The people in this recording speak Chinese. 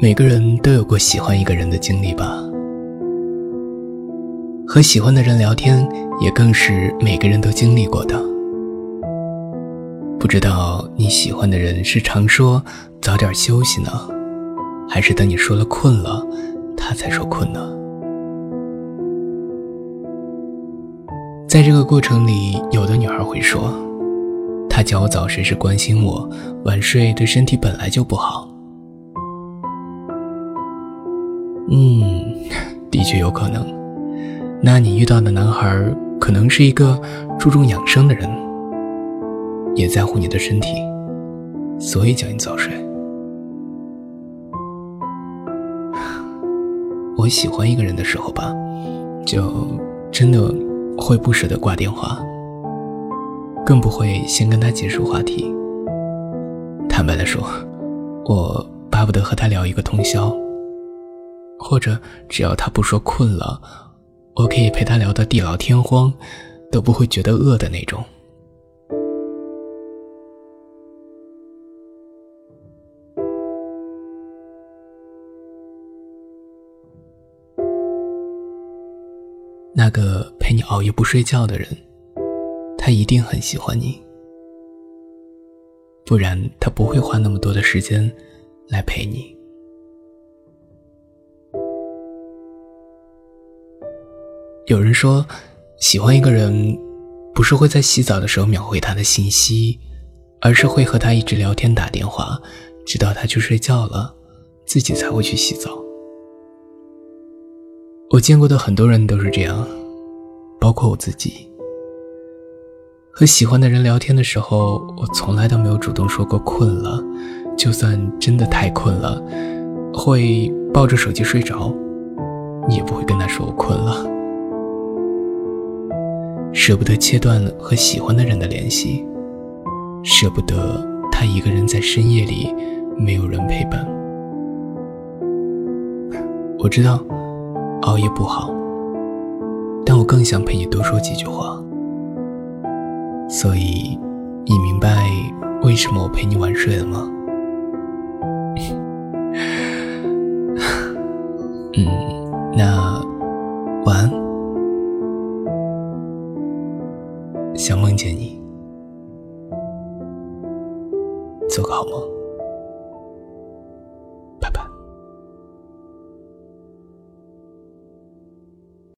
每个人都有过喜欢一个人的经历吧？和喜欢的人聊天，也更是每个人都经历过的。不知道你喜欢的人是常说早点休息呢，还是等你说了困了，他才说困呢？在这个过程里，有的女孩会说，他叫我早睡是关心我，晚睡对身体本来就不好。嗯，的确有可能。那你遇到的男孩可能是一个注重养生的人，也在乎你的身体，所以叫你早睡。我喜欢一个人的时候吧，就真的。会不舍得挂电话，更不会先跟他结束话题。坦白的说，我巴不得和他聊一个通宵，或者只要他不说困了，我可以陪他聊到地老天荒，都不会觉得饿的那种。那个陪你熬夜不睡觉的人，他一定很喜欢你，不然他不会花那么多的时间来陪你。有人说，喜欢一个人，不是会在洗澡的时候秒回他的信息，而是会和他一直聊天打电话，直到他去睡觉了，自己才会去洗澡。我见过的很多人都是这样，包括我自己。和喜欢的人聊天的时候，我从来都没有主动说过困了。就算真的太困了，会抱着手机睡着，你也不会跟他说我困了。舍不得切断和喜欢的人的联系，舍不得他一个人在深夜里没有人陪伴。我知道。熬夜不好，但我更想陪你多说几句话。所以，你明白为什么我陪你晚睡了吗？嗯，那想梦见你，做个好梦。